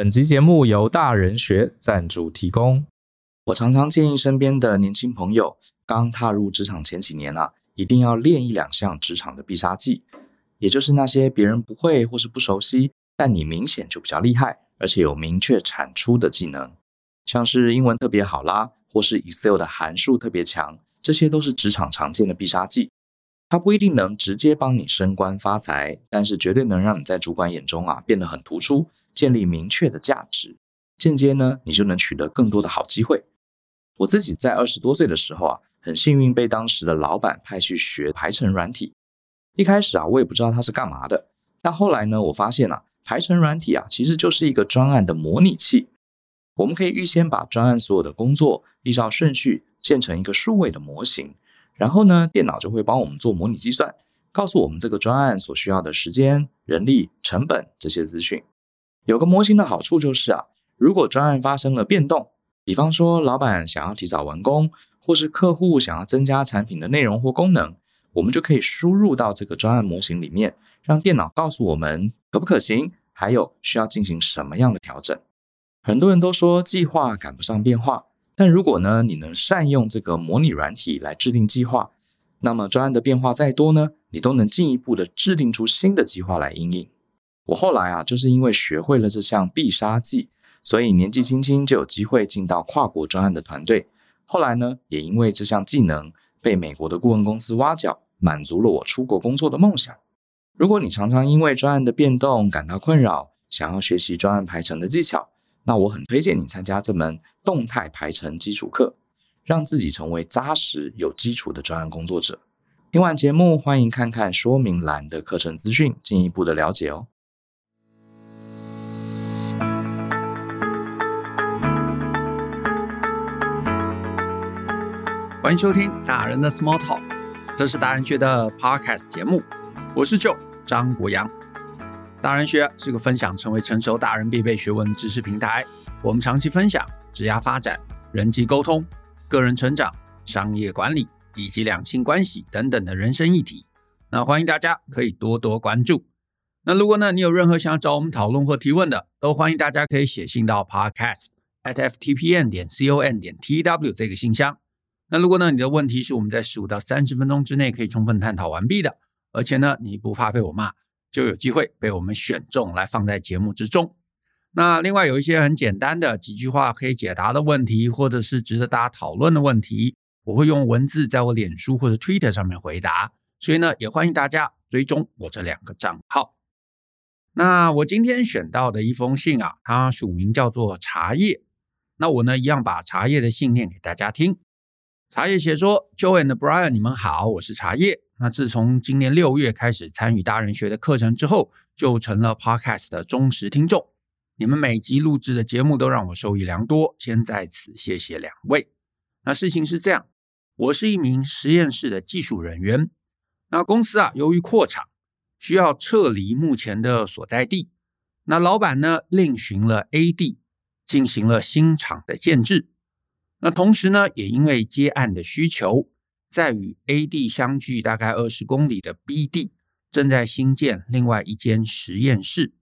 本集节目由大人学赞助提供。我常常建议身边的年轻朋友，刚踏入职场前几年啊，一定要练一两项职场的必杀技，也就是那些别人不会或是不熟悉，但你明显就比较厉害，而且有明确产出的技能，像是英文特别好啦，或是 Excel 的函数特别强，这些都是职场常见的必杀技。它不一定能直接帮你升官发财，但是绝对能让你在主管眼中啊变得很突出，建立明确的价值。间接呢，你就能取得更多的好机会。我自己在二十多岁的时候啊，很幸运被当时的老板派去学排程软体。一开始啊，我也不知道它是干嘛的，但后来呢，我发现啊，排程软体啊，其实就是一个专案的模拟器。我们可以预先把专案所有的工作依照顺序建成一个数位的模型。然后呢，电脑就会帮我们做模拟计算，告诉我们这个专案所需要的时间、人力、成本这些资讯。有个模型的好处就是啊，如果专案发生了变动，比方说老板想要提早完工，或是客户想要增加产品的内容或功能，我们就可以输入到这个专案模型里面，让电脑告诉我们可不可行，还有需要进行什么样的调整。很多人都说计划赶不上变化。但如果呢，你能善用这个模拟软体来制定计划，那么专案的变化再多呢，你都能进一步的制定出新的计划来应应。我后来啊，就是因为学会了这项必杀技，所以年纪轻轻就有机会进到跨国专案的团队。后来呢，也因为这项技能被美国的顾问公司挖角，满足了我出国工作的梦想。如果你常常因为专案的变动感到困扰，想要学习专案排程的技巧，那我很推荐你参加这门动态排程基础课，让自己成为扎实有基础的专案工作者。听完节目，欢迎看看说明栏的课程资讯，进一步的了解哦。欢迎收听大人的 Small Talk，这是大人学的 Podcast 节目，我是 Joe 张国洋。大人学是个分享成为成熟大人必备学问的知识平台。我们长期分享职业发展、人际沟通、个人成长、商业管理以及两性关系等等的人生议题。那欢迎大家可以多多关注。那如果呢，你有任何想要找我们讨论或提问的，都欢迎大家可以写信到 podcast at ftpn 点 com 点 tw 这个信箱。那如果呢，你的问题是我们在十五到三十分钟之内可以充分探讨完毕的，而且呢，你不怕被我骂。就有机会被我们选中来放在节目之中。那另外有一些很简单的几句话可以解答的问题，或者是值得大家讨论的问题，我会用文字在我脸书或者 Twitter 上面回答。所以呢，也欢迎大家追踪我这两个账号。那我今天选到的一封信啊，它署名叫做茶叶。那我呢，一样把茶叶的信念给大家听。茶叶写说：“Joe and Brian，你们好，我是茶叶。”那自从今年六月开始参与大人学的课程之后，就成了 Podcast 的忠实听众。你们每集录制的节目都让我受益良多，先在此谢谢两位。那事情是这样，我是一名实验室的技术人员。那公司啊，由于扩厂，需要撤离目前的所在地。那老板呢，另寻了 A 地，进行了新厂的建置。那同时呢，也因为接案的需求。在与 A 地相距大概二十公里的 B 地，正在新建另外一间实验室。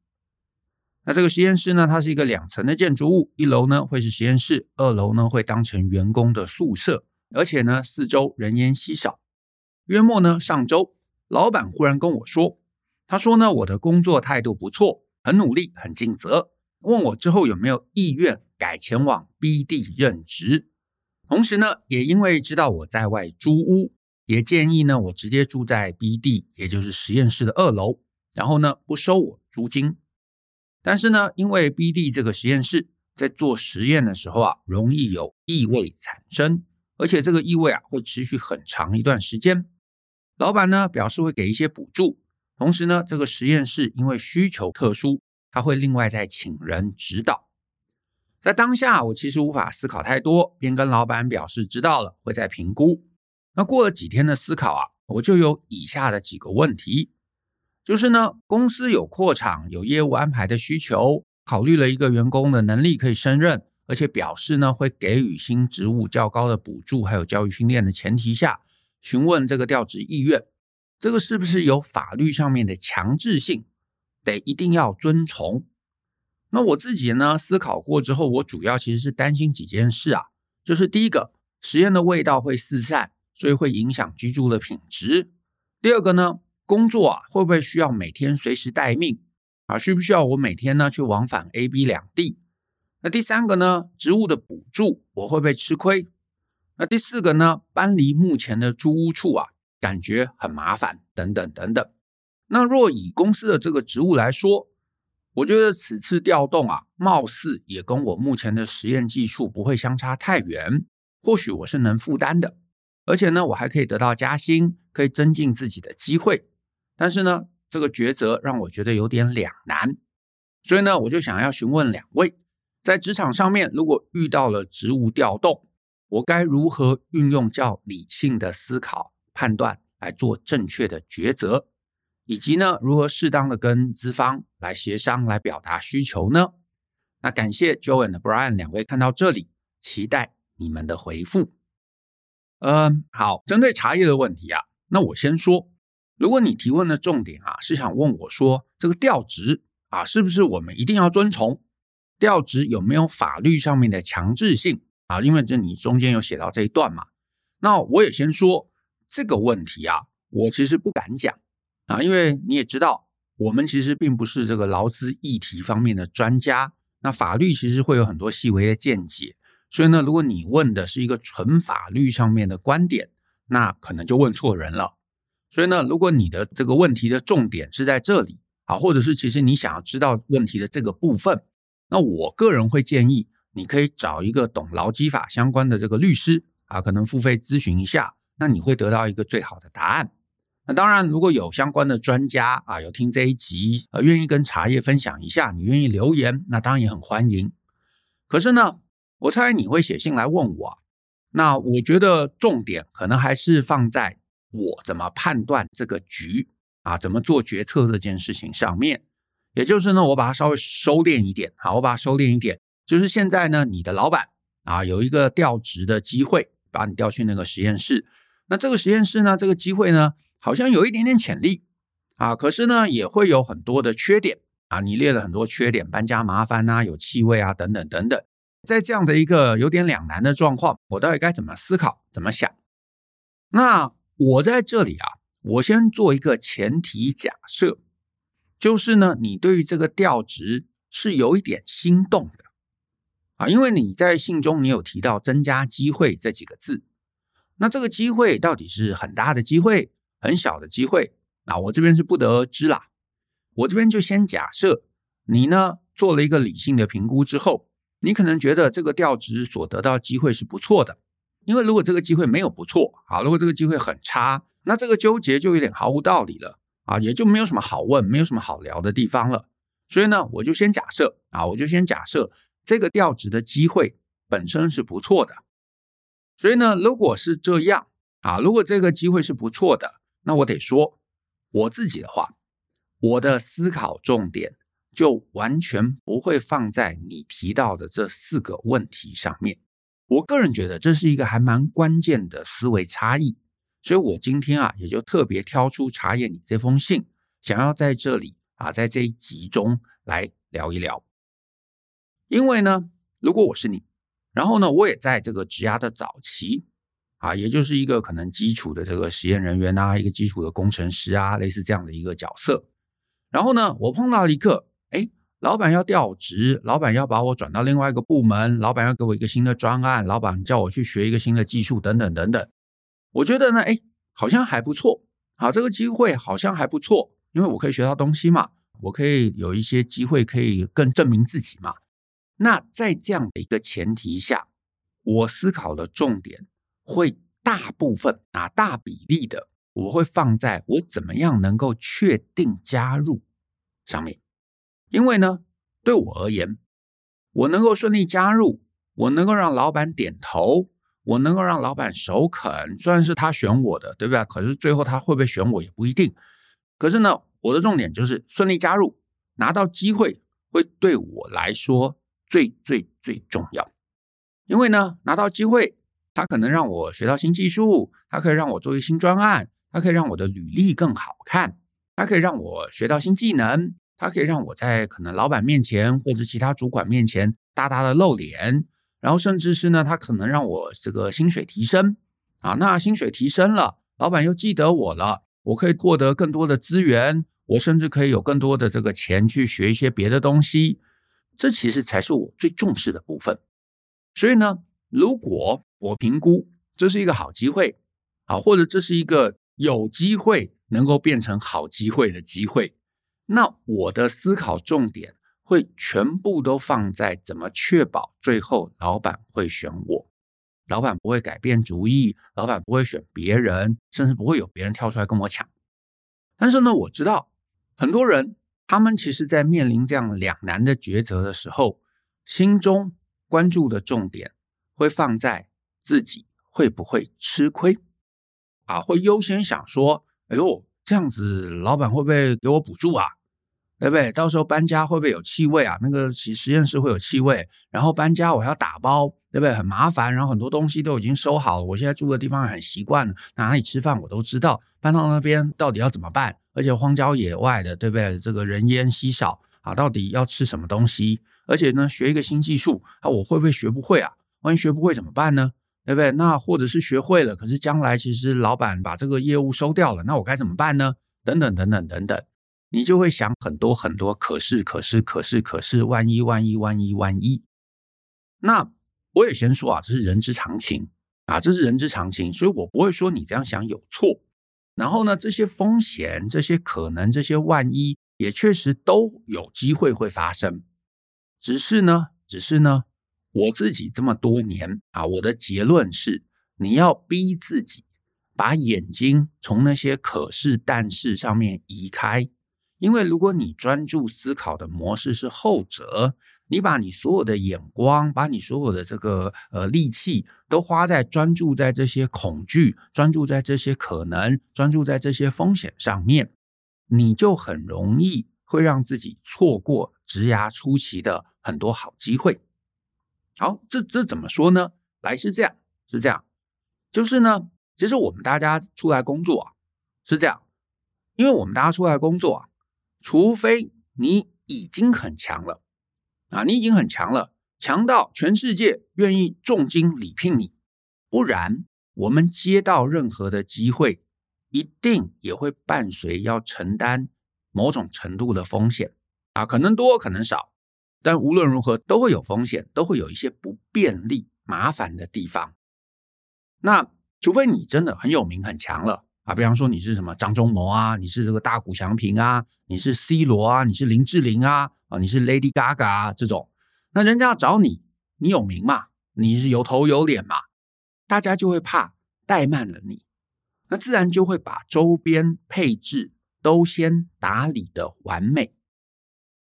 那这个实验室呢，它是一个两层的建筑物，一楼呢会是实验室，二楼呢会当成员工的宿舍，而且呢四周人烟稀少。约莫呢上周，老板忽然跟我说，他说呢我的工作态度不错，很努力，很尽责，问我之后有没有意愿改前往 B 地任职。同时呢，也因为知道我在外租屋，也建议呢我直接住在 B 地，也就是实验室的二楼，然后呢不收我租金。但是呢，因为 B 地这个实验室在做实验的时候啊，容易有异味产生，而且这个异味啊会持续很长一段时间。老板呢表示会给一些补助，同时呢这个实验室因为需求特殊，他会另外再请人指导。在当下，我其实无法思考太多，便跟老板表示知道了，会再评估。那过了几天的思考啊，我就有以下的几个问题，就是呢，公司有扩厂、有业务安排的需求，考虑了一个员工的能力可以胜任，而且表示呢会给予新职务较高的补助，还有教育训练的前提下，询问这个调职意愿，这个是不是有法律上面的强制性，得一定要遵从？那我自己呢，思考过之后，我主要其实是担心几件事啊，就是第一个，实验的味道会四散，所以会影响居住的品质。第二个呢，工作啊会不会需要每天随时待命啊？需不需要我每天呢去往返 A、B 两地？那第三个呢，职务的补助我会不会吃亏？那第四个呢，搬离目前的住屋处啊，感觉很麻烦，等等等等。那若以公司的这个职务来说，我觉得此次调动啊，貌似也跟我目前的实验技术不会相差太远，或许我是能负担的。而且呢，我还可以得到加薪，可以增进自己的机会。但是呢，这个抉择让我觉得有点两难。所以呢，我就想要询问两位，在职场上面，如果遇到了职务调动，我该如何运用较理性的思考判断来做正确的抉择？以及呢，如何适当的跟资方来协商，来表达需求呢？那感谢 Joe and Brian 两位看到这里，期待你们的回复。嗯，好，针对茶叶的问题啊，那我先说，如果你提问的重点啊是想问我说，这个调职啊是不是我们一定要遵从？调职有没有法律上面的强制性啊？因为这你中间有写到这一段嘛。那我也先说这个问题啊，我其实不敢讲。啊，因为你也知道，我们其实并不是这个劳资议题方面的专家，那法律其实会有很多细微的见解，所以呢，如果你问的是一个纯法律上面的观点，那可能就问错人了。所以呢，如果你的这个问题的重点是在这里啊，或者是其实你想要知道问题的这个部分，那我个人会建议你可以找一个懂劳基法相关的这个律师啊，可能付费咨询一下，那你会得到一个最好的答案。那当然，如果有相关的专家啊，有听这一集，呃，愿意跟茶叶分享一下，你愿意留言，那当然也很欢迎。可是呢，我猜你会写信来问我，那我觉得重点可能还是放在我怎么判断这个局啊，怎么做决策这件事情上面。也就是呢，我把它稍微收敛一点，好，我把它收敛一点，就是现在呢，你的老板啊，有一个调职的机会，把你调去那个实验室。那这个实验室呢，这个机会呢，好像有一点点潜力啊，可是呢，也会有很多的缺点啊。你列了很多缺点，搬家麻烦啊，有气味啊，等等等等。在这样的一个有点两难的状况，我到底该怎么思考，怎么想？那我在这里啊，我先做一个前提假设，就是呢，你对于这个调职是有一点心动的啊，因为你在信中你有提到增加机会这几个字，那这个机会到底是很大的机会？很小的机会，那我这边是不得而知啦。我这边就先假设你呢做了一个理性的评估之后，你可能觉得这个调职所得到机会是不错的。因为如果这个机会没有不错，啊，如果这个机会很差，那这个纠结就有点毫无道理了啊，也就没有什么好问，没有什么好聊的地方了。所以呢，我就先假设啊，我就先假设这个调职的机会本身是不错的。所以呢，如果是这样啊，如果这个机会是不错的。那我得说，我自己的话，我的思考重点就完全不会放在你提到的这四个问题上面。我个人觉得这是一个还蛮关键的思维差异，所以我今天啊也就特别挑出茶叶你这封信，想要在这里啊在这一集中来聊一聊。因为呢，如果我是你，然后呢，我也在这个职涯的早期。啊，也就是一个可能基础的这个实验人员啊，一个基础的工程师啊，类似这样的一个角色。然后呢，我碰到一个，哎，老板要调职，老板要把我转到另外一个部门，老板要给我一个新的专案，老板叫我去学一个新的技术，等等等等。我觉得呢，哎，好像还不错。好，这个机会好像还不错，因为我可以学到东西嘛，我可以有一些机会可以更证明自己嘛。那在这样的一个前提下，我思考的重点。会大部分啊，大比例的，我会放在我怎么样能够确定加入上面，因为呢，对我而言，我能够顺利加入，我能够让老板点头，我能够让老板首肯，虽然是他选我的，对不对？可是最后他会不会选我也不一定。可是呢，我的重点就是顺利加入，拿到机会，会对我来说最最最重要，因为呢，拿到机会。它可能让我学到新技术，它可以让我做一个新专案，它可以让我的履历更好看，它可以让我学到新技能，它可以让我在可能老板面前或者其他主管面前大大的露脸，然后甚至是呢，它可能让我这个薪水提升啊。那薪水提升了，老板又记得我了，我可以获得更多的资源，我甚至可以有更多的这个钱去学一些别的东西。这其实才是我最重视的部分。所以呢，如果我评估这是一个好机会啊，或者这是一个有机会能够变成好机会的机会。那我的思考重点会全部都放在怎么确保最后老板会选我，老板不会改变主意，老板不会选别人，甚至不会有别人跳出来跟我抢。但是呢，我知道很多人他们其实在面临这样两难的抉择的时候，心中关注的重点会放在自己会不会吃亏啊，会优先想说，哎呦，这样子老板会不会给我补助啊？对不对？到时候搬家会不会有气味啊？那个实实验室会有气味，然后搬家我要打包，对不对？很麻烦，然后很多东西都已经收好了，我现在住的地方很习惯了，哪里吃饭我都知道，搬到那边到底要怎么办？而且荒郊野外的，对不对？这个人烟稀少啊，到底要吃什么东西？而且呢，学一个新技术啊，我会不会学不会啊？万一学不会怎么办呢？对不对？那或者是学会了，可是将来其实老板把这个业务收掉了，那我该怎么办呢？等等等等等等。你就会想很多很多，可是可是可是可是，万一万一万一万一。那我也先说啊，这是人之常情啊，这是人之常情，所以我不会说你这样想有错。然后呢，这些风险、这些可能、这些万一，也确实都有机会会发生。只是呢，只是呢，我自己这么多年啊，我的结论是，你要逼自己把眼睛从那些可是但是上面移开。因为如果你专注思考的模式是后者，你把你所有的眼光，把你所有的这个呃力气都花在专注在这些恐惧、专注在这些可能、专注在这些风险上面，你就很容易会让自己错过职涯初期的很多好机会。好，这这怎么说呢？来，是这样，是这样，就是呢，其实我们大家出来工作啊，是这样，因为我们大家出来工作啊。除非你已经很强了啊，你已经很强了，强到全世界愿意重金礼聘你，不然我们接到任何的机会，一定也会伴随要承担某种程度的风险啊，可能多可能少，但无论如何都会有风险，都会有一些不便利、麻烦的地方。那除非你真的很有名、很强了。啊，比方说你是什么张忠谋啊，你是这个大谷翔平啊，你是 C 罗啊，你是林志玲啊，啊，你是 Lady Gaga 啊，这种，那人家要找你，你有名嘛，你是有头有脸嘛，大家就会怕怠慢了你，那自然就会把周边配置都先打理的完美，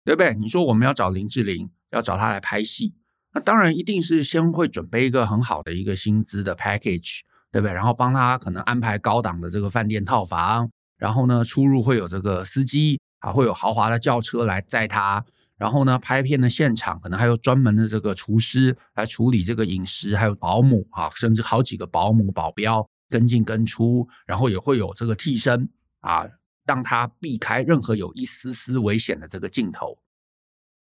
对不对？你说我们要找林志玲，要找她来拍戏，那当然一定是先会准备一个很好的一个薪资的 package。对不对？然后帮她可能安排高档的这个饭店套房，然后呢，出入会有这个司机啊，会有豪华的轿车来载她，然后呢，拍片的现场可能还有专门的这个厨师来处理这个饮食，还有保姆啊，甚至好几个保姆保镖跟进跟出，然后也会有这个替身啊，让他避开任何有一丝丝危险的这个镜头。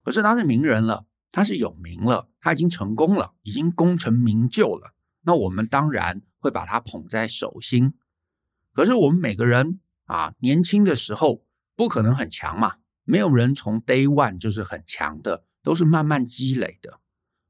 可是他是名人了，他是有名了，他已经成功了，已经功成名就了。那我们当然会把他捧在手心，可是我们每个人啊，年轻的时候不可能很强嘛，没有人从 day one 就是很强的，都是慢慢积累的。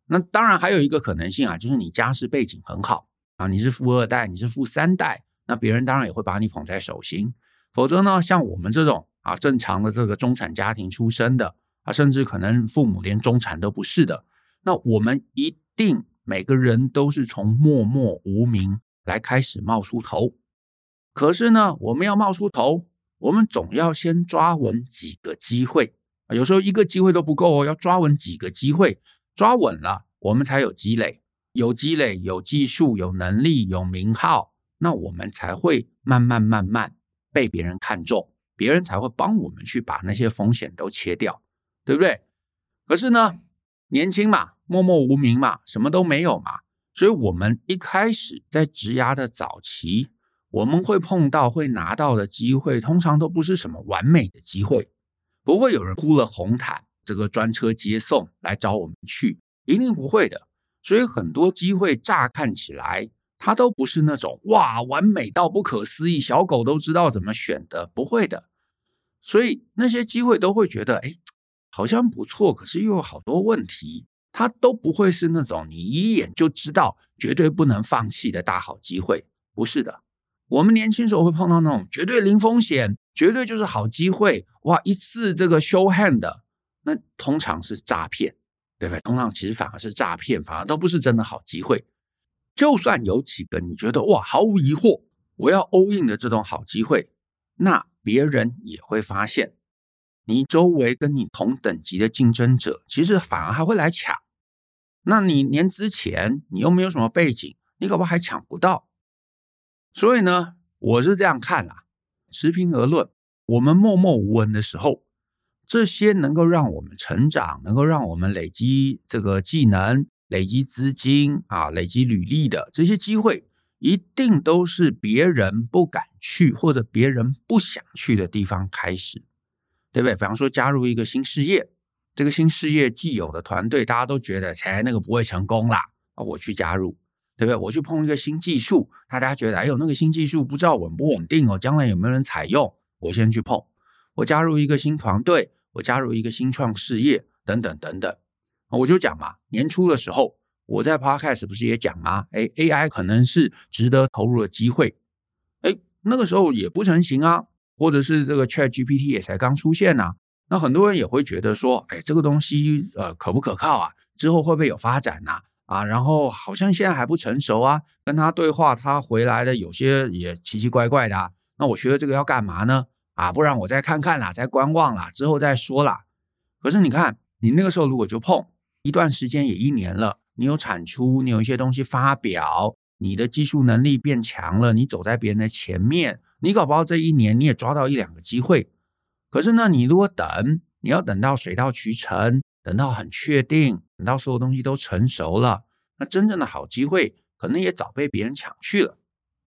那当然还有一个可能性啊，就是你家世背景很好啊，你是富二代，你是富三代，那别人当然也会把你捧在手心。否则呢，像我们这种啊，正常的这个中产家庭出身的啊，甚至可能父母连中产都不是的，那我们一定。每个人都是从默默无名来开始冒出头，可是呢，我们要冒出头，我们总要先抓稳几个机会。有时候一个机会都不够哦，要抓稳几个机会，抓稳了，我们才有积累，有积累，有技术，有能力，有名号，那我们才会慢慢慢慢被别人看中，别人才会帮我们去把那些风险都切掉，对不对？可是呢，年轻嘛。默默无名嘛，什么都没有嘛，所以我们一开始在职涯的早期，我们会碰到会拿到的机会，通常都不是什么完美的机会，不会有人铺了红毯，这个专车接送来找我们去，一定不会的。所以很多机会乍看起来，它都不是那种哇，完美到不可思议，小狗都知道怎么选的，不会的。所以那些机会都会觉得，哎，好像不错，可是又有好多问题。它都不会是那种你一眼就知道绝对不能放弃的大好机会，不是的。我们年轻时候会碰到那种绝对零风险，绝对就是好机会，哇，一次这个 show hand 的，那通常是诈骗，对不对？通常其实反而是诈骗，反而都不是真的好机会。就算有几个你觉得哇，毫无疑惑，我要 all in 的这种好机会，那别人也会发现。你周围跟你同等级的竞争者，其实反而还会来抢。那你年资浅，你又没有什么背景，你搞不好还抢不到。所以呢，我是这样看啦，持平而论，我们默默无闻的时候，这些能够让我们成长、能够让我们累积这个技能、累积资金啊、累积履历的这些机会，一定都是别人不敢去或者别人不想去的地方开始。对不对？比方说加入一个新事业，这个新事业既有的团队，大家都觉得，哎，那个不会成功啦，我去加入，对不对？我去碰一个新技术，大家觉得，哎呦，那个新技术不知道稳不稳定哦，将来有没有人采用？我先去碰。我加入一个新团队，我加入一个新创事业，等等等等，我就讲嘛，年初的时候，我在 Podcast 不是也讲吗？哎，AI 可能是值得投入的机会，哎，那个时候也不成型啊。或者是这个 ChatGPT 也才刚出现呐，那很多人也会觉得说，哎，这个东西呃可不可靠啊？之后会不会有发展呐？啊，然后好像现在还不成熟啊，跟他对话，他回来的有些也奇奇怪怪的啊。那我学了这个要干嘛呢？啊，不然我再看看啦，再观望啦，之后再说啦。可是你看，你那个时候如果就碰一段时间，也一年了，你有产出，你有一些东西发表，你的技术能力变强了，你走在别人的前面。你搞不好这一年你也抓到一两个机会，可是呢，你如果等，你要等到水到渠成，等到很确定，等到所有东西都成熟了，那真正的好机会可能也早被别人抢去了。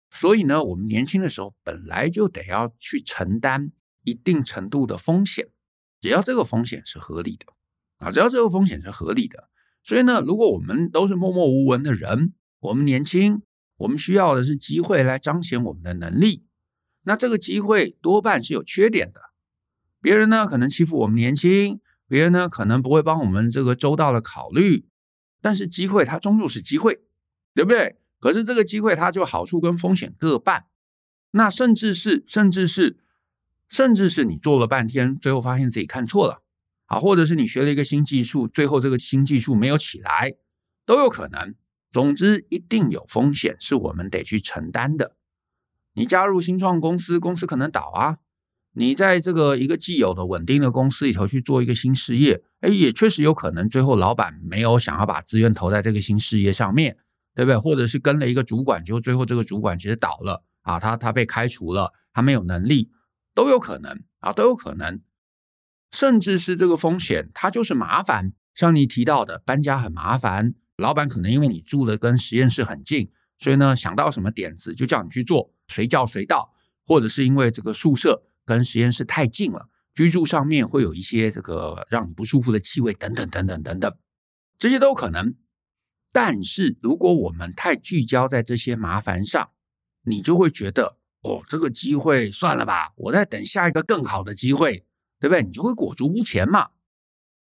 所以呢，我们年轻的时候本来就得要去承担一定程度的风险，只要这个风险是合理的啊，只要这个风险是合理的。所以呢，如果我们都是默默无闻的人，我们年轻，我们需要的是机会来彰显我们的能力。那这个机会多半是有缺点的，别人呢可能欺负我们年轻，别人呢可能不会帮我们这个周到的考虑，但是机会它终究是机会，对不对？可是这个机会它就好处跟风险各半，那甚至是甚至是甚至是你做了半天，最后发现自己看错了啊，或者是你学了一个新技术，最后这个新技术没有起来，都有可能。总之，一定有风险是我们得去承担的。你加入新创公司，公司可能倒啊。你在这个一个既有的稳定的公司里头去做一个新事业，哎，也确实有可能最后老板没有想要把资源投在这个新事业上面，对不对？或者是跟了一个主管，结果最后这个主管其实倒了啊，他他被开除了，他没有能力，都有可能啊，都有可能。甚至是这个风险，它就是麻烦，像你提到的搬家很麻烦，老板可能因为你住的跟实验室很近。所以呢，想到什么点子就叫你去做，随叫随到，或者是因为这个宿舍跟实验室太近了，居住上面会有一些这个让你不舒服的气味等等等等等等，这些都可能。但是如果我们太聚焦在这些麻烦上，你就会觉得哦，这个机会算了吧，我在等下一个更好的机会，对不对？你就会裹足不前嘛。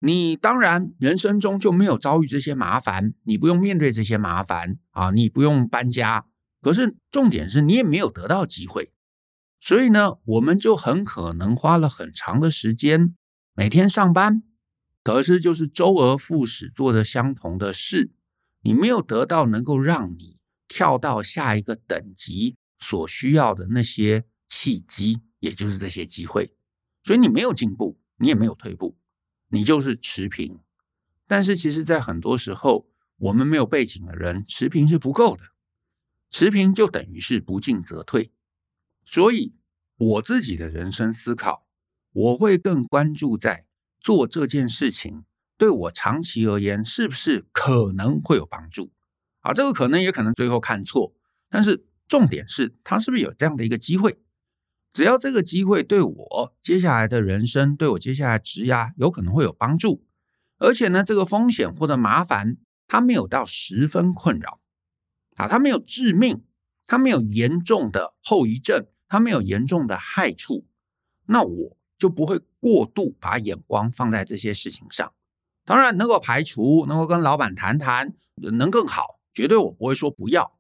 你当然人生中就没有遭遇这些麻烦，你不用面对这些麻烦啊，你不用搬家。可是重点是你也没有得到机会，所以呢，我们就很可能花了很长的时间每天上班，可是就是周而复始做着相同的事，你没有得到能够让你跳到下一个等级所需要的那些契机，也就是这些机会，所以你没有进步，你也没有退步。你就是持平，但是其实，在很多时候，我们没有背景的人，持平是不够的。持平就等于是不进则退。所以，我自己的人生思考，我会更关注在做这件事情对我长期而言是不是可能会有帮助。啊，这个可能也可能最后看错，但是重点是它是不是有这样的一个机会。只要这个机会对我接下来的人生，对我接下来职涯有可能会有帮助，而且呢，这个风险或者麻烦，它没有到十分困扰，啊，它没有致命，它没有严重的后遗症，它没有严重的害处，那我就不会过度把眼光放在这些事情上。当然，能够排除，能够跟老板谈谈，能更好，绝对我不会说不要。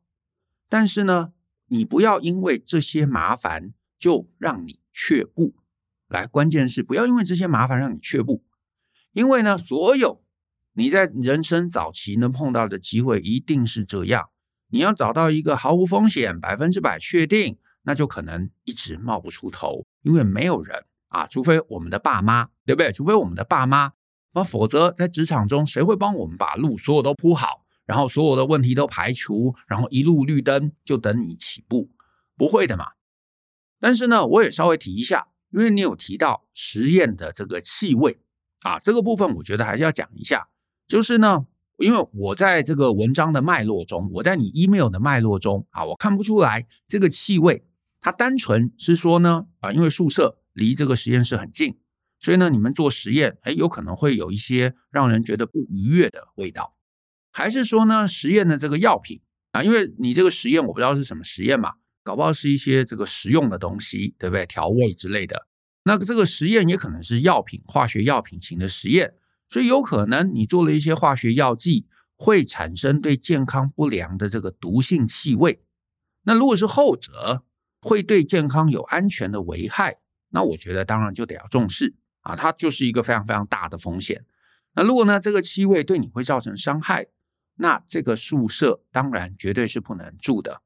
但是呢，你不要因为这些麻烦就让你却步。来，关键是不要因为这些麻烦让你却步，因为呢，所有你在人生早期能碰到的机会一定是这样。你要找到一个毫无风险、百分之百确定，那就可能一直冒不出头，因为没有人啊，除非我们的爸妈，对不对？除非我们的爸妈，那否则在职场中，谁会帮我们把路所有都铺好？然后所有的问题都排除，然后一路绿灯就等你起步，不会的嘛。但是呢，我也稍微提一下，因为你有提到实验的这个气味啊，这个部分我觉得还是要讲一下。就是呢，因为我在这个文章的脉络中，我在你 email 的脉络中啊，我看不出来这个气味，它单纯是说呢啊，因为宿舍离这个实验室很近，所以呢，你们做实验，哎，有可能会有一些让人觉得不愉悦的味道。还是说呢，实验的这个药品啊，因为你这个实验我不知道是什么实验嘛，搞不好是一些这个食用的东西，对不对？调味之类的。那这个实验也可能是药品、化学药品型的实验，所以有可能你做了一些化学药剂，会产生对健康不良的这个毒性气味。那如果是后者，会对健康有安全的危害，那我觉得当然就得要重视啊，它就是一个非常非常大的风险。那如果呢，这个气味对你会造成伤害，那这个宿舍当然绝对是不能住的。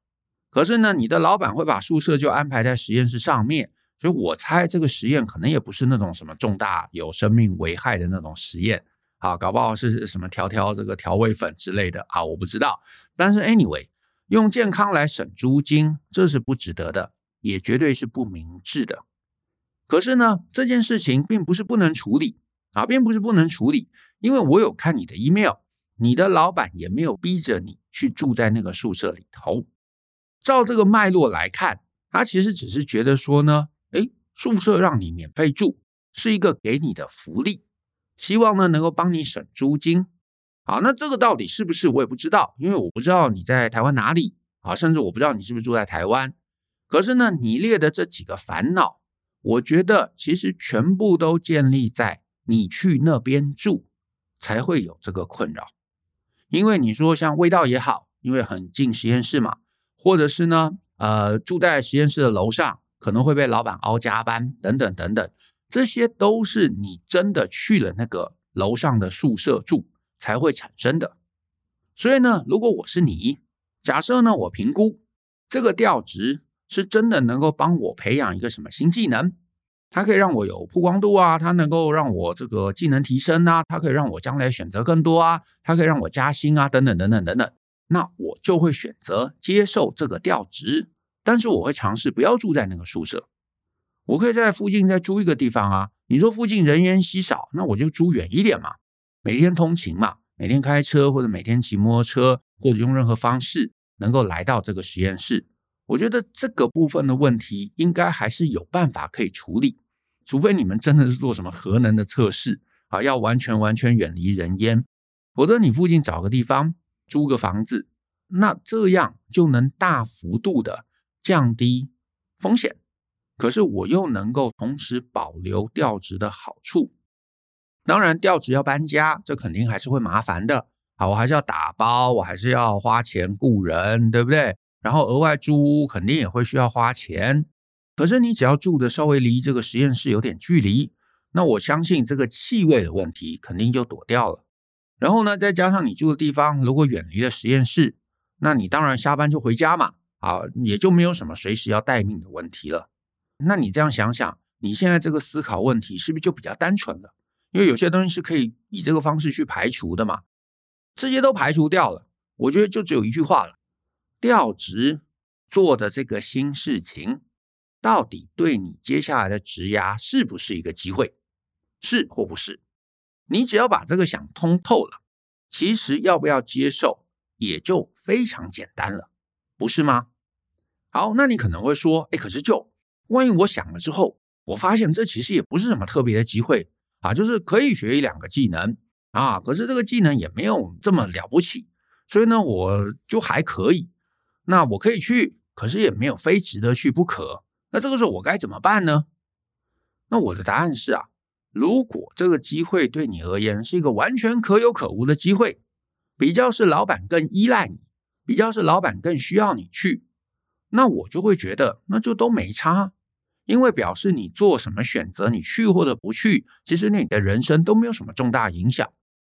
可是呢，你的老板会把宿舍就安排在实验室上面，所以我猜这个实验可能也不是那种什么重大有生命危害的那种实验啊，搞不好是什么调调这个调味粉之类的啊，我不知道。但是 anyway，用健康来省租金，这是不值得的，也绝对是不明智的。可是呢，这件事情并不是不能处理啊，并不是不能处理，因为我有看你的 email。你的老板也没有逼着你去住在那个宿舍里头。照这个脉络来看，他其实只是觉得说呢，诶，宿舍让你免费住是一个给你的福利，希望呢能够帮你省租金。好，那这个到底是不是我也不知道，因为我不知道你在台湾哪里啊，甚至我不知道你是不是住在台湾。可是呢，你列的这几个烦恼，我觉得其实全部都建立在你去那边住才会有这个困扰。因为你说像味道也好，因为很近实验室嘛，或者是呢，呃，住在实验室的楼上，可能会被老板熬加班等等等等，这些都是你真的去了那个楼上的宿舍住才会产生的。所以呢，如果我是你，假设呢，我评估这个调职是真的能够帮我培养一个什么新技能。它可以让我有曝光度啊，它能够让我这个技能提升啊，它可以让我将来选择更多啊，它可以让我加薪啊，等等等等等等。那我就会选择接受这个调职，但是我会尝试不要住在那个宿舍，我可以在附近再租一个地方啊。你说附近人烟稀少，那我就租远一点嘛，每天通勤嘛，每天开车或者每天骑摩托车，或者用任何方式能够来到这个实验室。我觉得这个部分的问题应该还是有办法可以处理。除非你们真的是做什么核能的测试啊，要完全完全远离人烟，否则你附近找个地方租个房子，那这样就能大幅度的降低风险。可是我又能够同时保留调职的好处。当然，调职要搬家，这肯定还是会麻烦的啊，我还是要打包，我还是要花钱雇人，对不对？然后额外租屋肯定也会需要花钱。可是你只要住的稍微离这个实验室有点距离，那我相信这个气味的问题肯定就躲掉了。然后呢，再加上你住的地方如果远离了实验室，那你当然下班就回家嘛，啊，也就没有什么随时要待命的问题了。那你这样想想，你现在这个思考问题是不是就比较单纯了？因为有些东西是可以以这个方式去排除的嘛。这些都排除掉了，我觉得就只有一句话了：调职做的这个新事情。到底对你接下来的职涯是不是一个机会？是或不是？你只要把这个想通透了，其实要不要接受也就非常简单了，不是吗？好，那你可能会说，哎，可是就万一我想了之后，我发现这其实也不是什么特别的机会啊，就是可以学一两个技能啊，可是这个技能也没有这么了不起，所以呢，我就还可以。那我可以去，可是也没有非值得去不可。那这个时候我该怎么办呢？那我的答案是啊，如果这个机会对你而言是一个完全可有可无的机会，比较是老板更依赖你，比较是老板更需要你去，那我就会觉得那就都没差，因为表示你做什么选择，你去或者不去，其实你的人生都没有什么重大影响。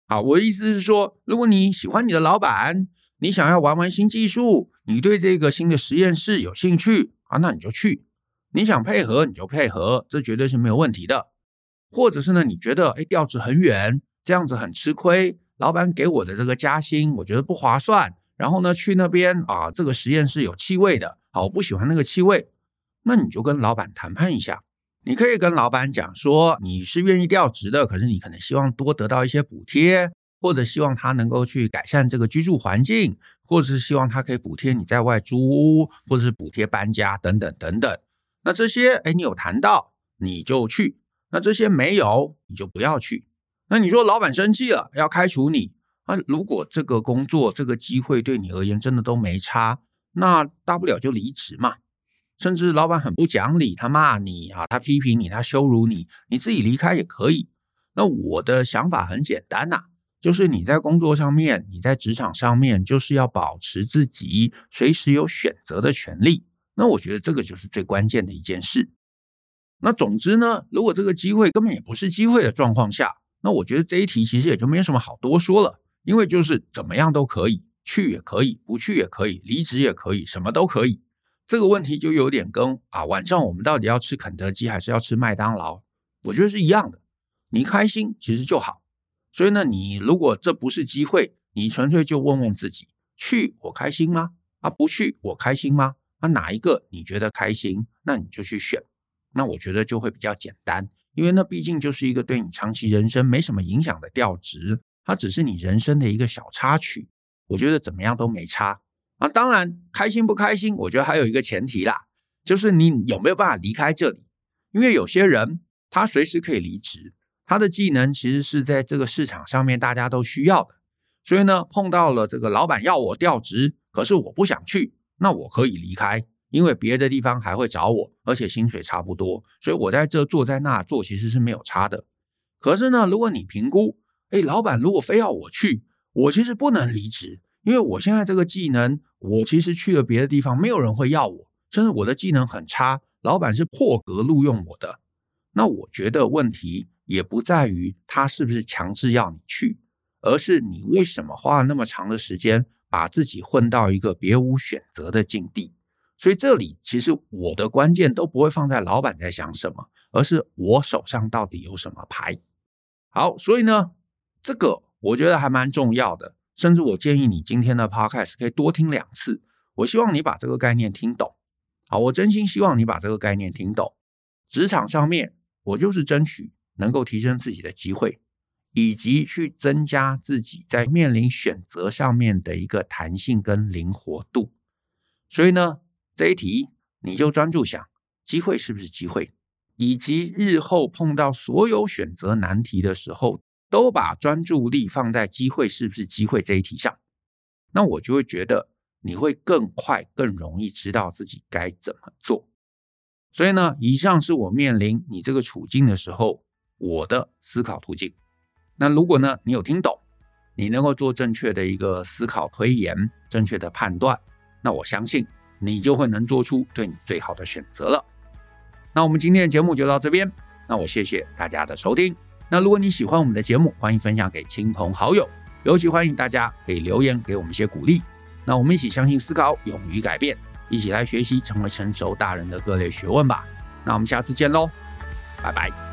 好，我的意思是说，如果你喜欢你的老板，你想要玩玩新技术，你对这个新的实验室有兴趣啊，那你就去。你想配合你就配合，这绝对是没有问题的。或者是呢，你觉得哎调职很远，这样子很吃亏，老板给我的这个加薪我觉得不划算。然后呢，去那边啊，这个实验室有气味的，好，我不喜欢那个气味，那你就跟老板谈判一下。你可以跟老板讲说，你是愿意调职的，可是你可能希望多得到一些补贴。或者希望他能够去改善这个居住环境，或者是希望他可以补贴你在外租屋，或者是补贴搬家等等等等。那这些，哎，你有谈到你就去；那这些没有，你就不要去。那你说老板生气了，要开除你啊？如果这个工作这个机会对你而言真的都没差，那大不了就离职嘛。甚至老板很不讲理，他骂你啊，他批评你，他羞辱你，你自己离开也可以。那我的想法很简单呐。就是你在工作上面，你在职场上面，就是要保持自己随时有选择的权利。那我觉得这个就是最关键的一件事。那总之呢，如果这个机会根本也不是机会的状况下，那我觉得这一题其实也就没什么好多说了，因为就是怎么样都可以，去也可以，不去也可以，离职也可以，什么都可以。这个问题就有点跟啊，晚上我们到底要吃肯德基还是要吃麦当劳，我觉得是一样的。你开心其实就好。所以呢，你如果这不是机会，你纯粹就问问自己：去我开心吗？啊，不去我开心吗？啊，哪一个你觉得开心，那你就去选。那我觉得就会比较简单，因为那毕竟就是一个对你长期人生没什么影响的调职，它只是你人生的一个小插曲。我觉得怎么样都没差啊。当然，开心不开心，我觉得还有一个前提啦，就是你有没有办法离开这里。因为有些人他随时可以离职。他的技能其实是在这个市场上面大家都需要的，所以呢，碰到了这个老板要我调职，可是我不想去，那我可以离开，因为别的地方还会找我，而且薪水差不多，所以我在这做在那做其实是没有差的。可是呢，如果你评估，哎，老板如果非要我去，我其实不能离职，因为我现在这个技能，我其实去了别的地方，没有人会要我，甚至我的技能很差，老板是破格录用我的，那我觉得问题。也不在于他是不是强制要你去，而是你为什么花了那么长的时间把自己混到一个别无选择的境地。所以这里其实我的关键都不会放在老板在想什么，而是我手上到底有什么牌。好，所以呢，这个我觉得还蛮重要的，甚至我建议你今天的 podcast 可以多听两次。我希望你把这个概念听懂。好，我真心希望你把这个概念听懂。职场上面，我就是争取。能够提升自己的机会，以及去增加自己在面临选择上面的一个弹性跟灵活度。所以呢，这一题你就专注想，机会是不是机会，以及日后碰到所有选择难题的时候，都把专注力放在机会是不是机会这一题上。那我就会觉得你会更快、更容易知道自己该怎么做。所以呢，以上是我面临你这个处境的时候。我的思考途径。那如果呢，你有听懂，你能够做正确的一个思考推演，正确的判断，那我相信你就会能做出对你最好的选择了。那我们今天的节目就到这边。那我谢谢大家的收听。那如果你喜欢我们的节目，欢迎分享给亲朋好友，尤其欢迎大家可以留言给我们一些鼓励。那我们一起相信思考，勇于改变，一起来学习成为成熟大人的各类学问吧。那我们下次见喽，拜拜。